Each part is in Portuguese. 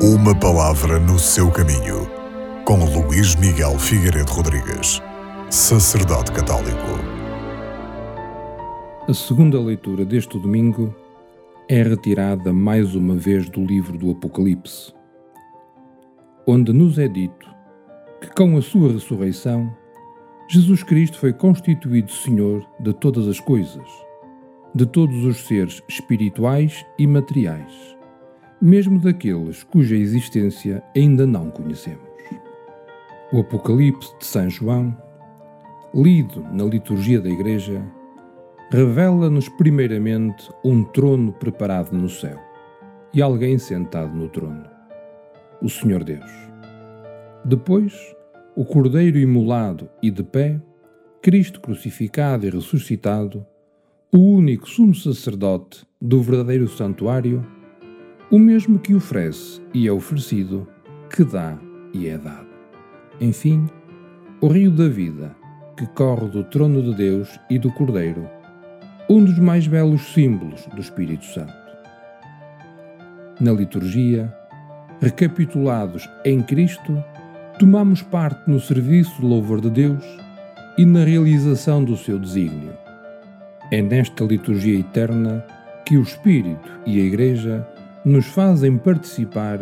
Uma palavra no seu caminho, com Luís Miguel Figueiredo Rodrigues, sacerdote católico. A segunda leitura deste domingo é retirada mais uma vez do livro do Apocalipse, onde nos é dito que com a sua ressurreição, Jesus Cristo foi constituído Senhor de todas as coisas, de todos os seres espirituais e materiais mesmo daqueles cuja existência ainda não conhecemos. O Apocalipse de São João, lido na liturgia da Igreja, revela-nos primeiramente um trono preparado no céu e alguém sentado no trono, o Senhor Deus. Depois, o Cordeiro imolado e de pé, Cristo crucificado e ressuscitado, o único sumo sacerdote do verdadeiro santuário o mesmo que oferece e é oferecido, que dá e é dado. Enfim, o rio da vida, que corre do trono de Deus e do Cordeiro, um dos mais belos símbolos do Espírito Santo. Na liturgia, recapitulados em Cristo, tomamos parte no serviço de louvor de Deus e na realização do seu desígnio. É nesta liturgia eterna que o Espírito e a Igreja nos fazem participar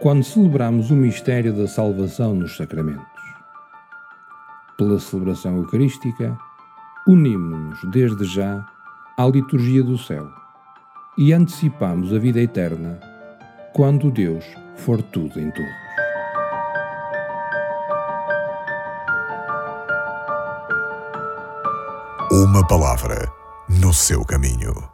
quando celebramos o mistério da salvação nos sacramentos. Pela celebração eucarística, unimos-nos desde já à liturgia do céu e antecipamos a vida eterna quando Deus for tudo em todos. Uma palavra no seu caminho.